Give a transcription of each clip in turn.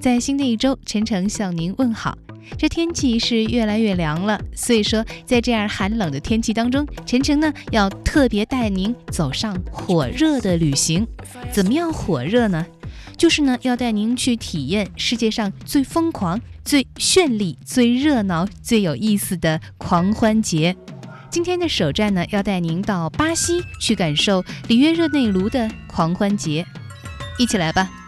在新的一周，晨晨向您问好。这天气是越来越凉了，所以说在这样寒冷的天气当中，晨晨呢要特别带您走上火热的旅行。怎么样火热呢？就是呢要带您去体验世界上最疯狂、最绚丽、最热闹、最有意思的狂欢节。今天的首站呢，要带您到巴西去感受里约热内卢的狂欢节，一起来吧。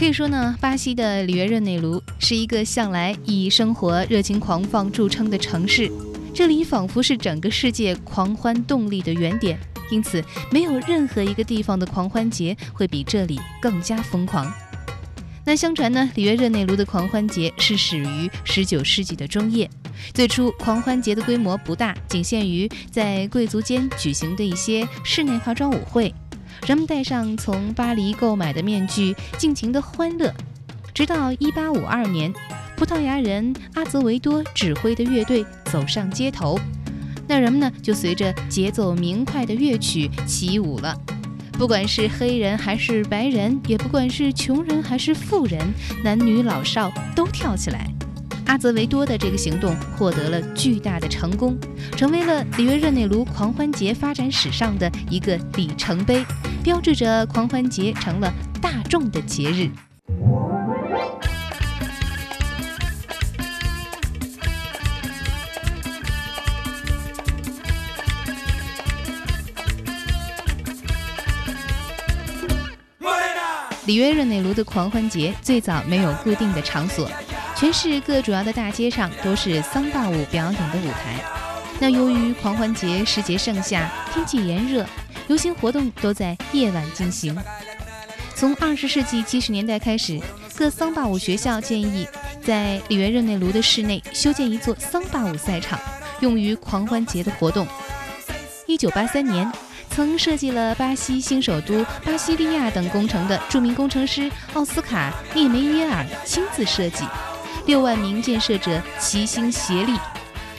可以说呢，巴西的里约热内卢是一个向来以生活热情狂放著称的城市，这里仿佛是整个世界狂欢动力的原点，因此没有任何一个地方的狂欢节会比这里更加疯狂。那相传呢，里约热内卢的狂欢节是始于十九世纪的中叶。最初，狂欢节的规模不大，仅限于在贵族间举行的一些室内化妆舞会。人们戴上从巴黎购买的面具，尽情的欢乐。直到一八五二年，葡萄牙人阿泽维多指挥的乐队走上街头，那人们呢就随着节奏明快的乐曲起舞了。不管是黑人还是白人，也不管是穷人还是富人，男女老少都跳起来。阿泽维多的这个行动获得了巨大的成功，成为了里约热内卢狂欢节发展史上的一个里程碑，标志着狂欢节成了大众的节日。里约热内卢的狂欢节最早没有固定的场所，全市各主要的大街上都是桑巴舞表演的舞台。那由于狂欢节时节盛夏，天气炎热，游行活动都在夜晚进行。从二十世纪七十年代开始，各桑巴舞学校建议在里约热内卢的室内修建一座桑巴舞赛场，用于狂欢节的活动。一九八三年。曾设计了巴西新首都巴西利亚等工程的著名工程师奥斯卡·涅梅耶尔亲自设计，六万名建设者齐心协力，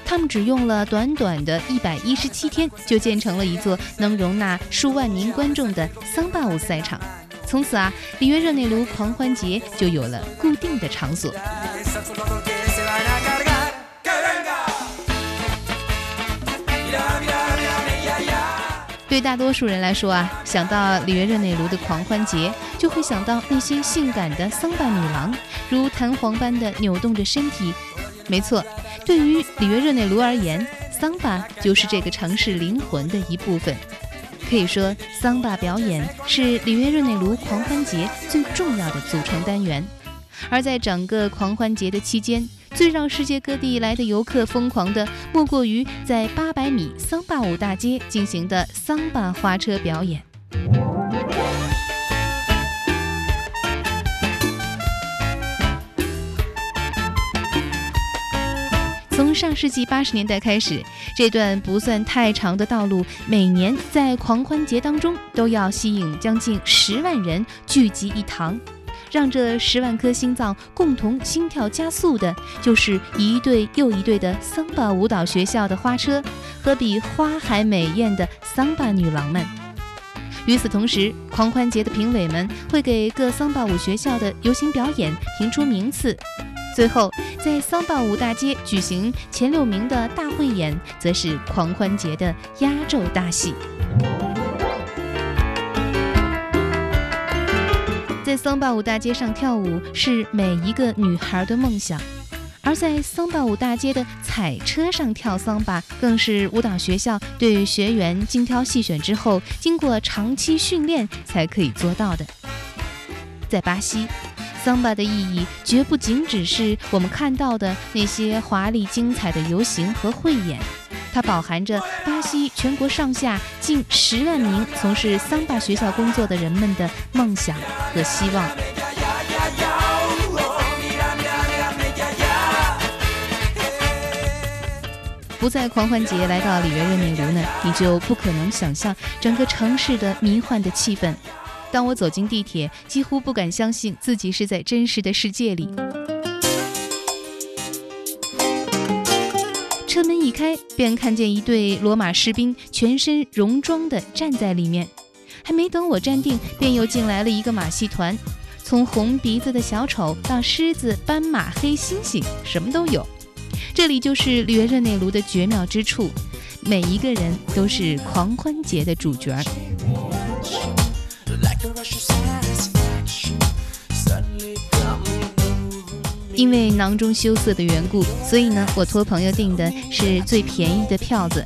他们只用了短短的一百一十七天，就建成了一座能容纳数万名观众的桑巴舞赛场。从此啊，里约热内卢狂欢节就有了固定的场所。对大多数人来说啊，想到里约热内卢的狂欢节，就会想到那些性感的桑巴女郎，如弹簧般的扭动着身体。没错，对于里约热内卢而言，桑巴就是这个城市灵魂的一部分。可以说，桑巴表演是里约热内卢狂欢节最重要的组成单元。而在整个狂欢节的期间，最让世界各地来的游客疯狂的，莫过于在八百米桑巴舞大街进行的桑巴花车表演。从上世纪八十年代开始，这段不算太长的道路，每年在狂欢节当中都要吸引将近十万人聚集一堂。让这十万颗心脏共同心跳加速的，就是一对又一对的桑巴舞蹈学校的花车和比花还美艳的桑巴女郎们。与此同时，狂欢节的评委们会给各桑巴舞学校的游行表演评出名次，最后在桑巴舞大街举行前六名的大汇演，则是狂欢节的压轴大戏。在桑巴舞大街上跳舞是每一个女孩的梦想，而在桑巴舞大街的彩车上跳桑巴，更是舞蹈学校对学员精挑细选之后，经过长期训练才可以做到的。在巴西，桑巴的意义绝不仅只是我们看到的那些华丽精彩的游行和汇演。它饱含着巴西全国上下近十万名从事桑巴学校工作的人们的梦想和希望。不在狂欢节来到里约热内卢呢，你就不可能想象整个城市的迷幻的气氛。当我走进地铁，几乎不敢相信自己是在真实的世界里。开，便看见一队罗马士兵全身戎装的站在里面。还没等我站定，便又进来了一个马戏团，从红鼻子的小丑到狮子、斑马、黑猩猩，什么都有。这里就是里约热内卢的绝妙之处，每一个人都是狂欢节的主角。因为囊中羞涩的缘故，所以呢，我托朋友订的是最便宜的票子，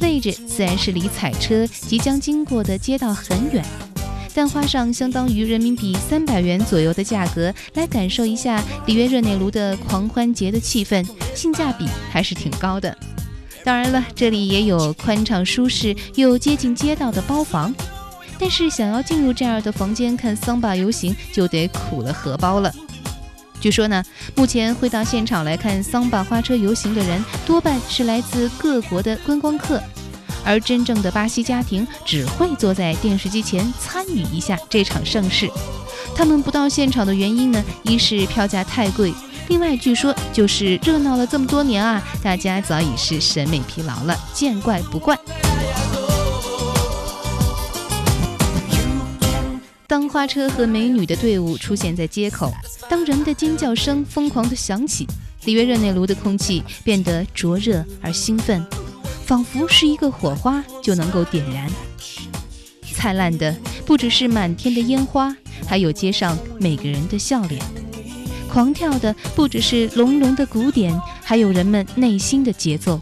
位置自然是离彩车即将经过的街道很远，但花上相当于人民币三百元左右的价格来感受一下里约热内卢的狂欢节的气氛，性价比还是挺高的。当然了，这里也有宽敞舒适又接近街道的包房，但是想要进入这样的房间看桑巴游行，就得苦了荷包了。据说呢，目前会到现场来看桑巴花车游行的人，多半是来自各国的观光客，而真正的巴西家庭只会坐在电视机前参与一下这场盛事。他们不到现场的原因呢，一是票价太贵，另外据说就是热闹了这么多年啊，大家早已是审美疲劳了，见怪不怪。当花车和美女的队伍出现在街口，当人的尖叫声疯狂地响起，里约热内卢的空气变得灼热而兴奋，仿佛是一个火花就能够点燃。灿烂的不只是满天的烟花，还有街上每个人的笑脸；狂跳的不只是隆隆的鼓点，还有人们内心的节奏。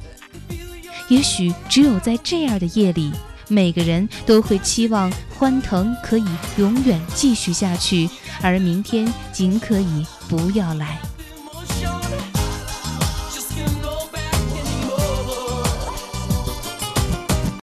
也许只有在这样的夜里。每个人都会期望欢腾可以永远继续下去，而明天尽可以不要来。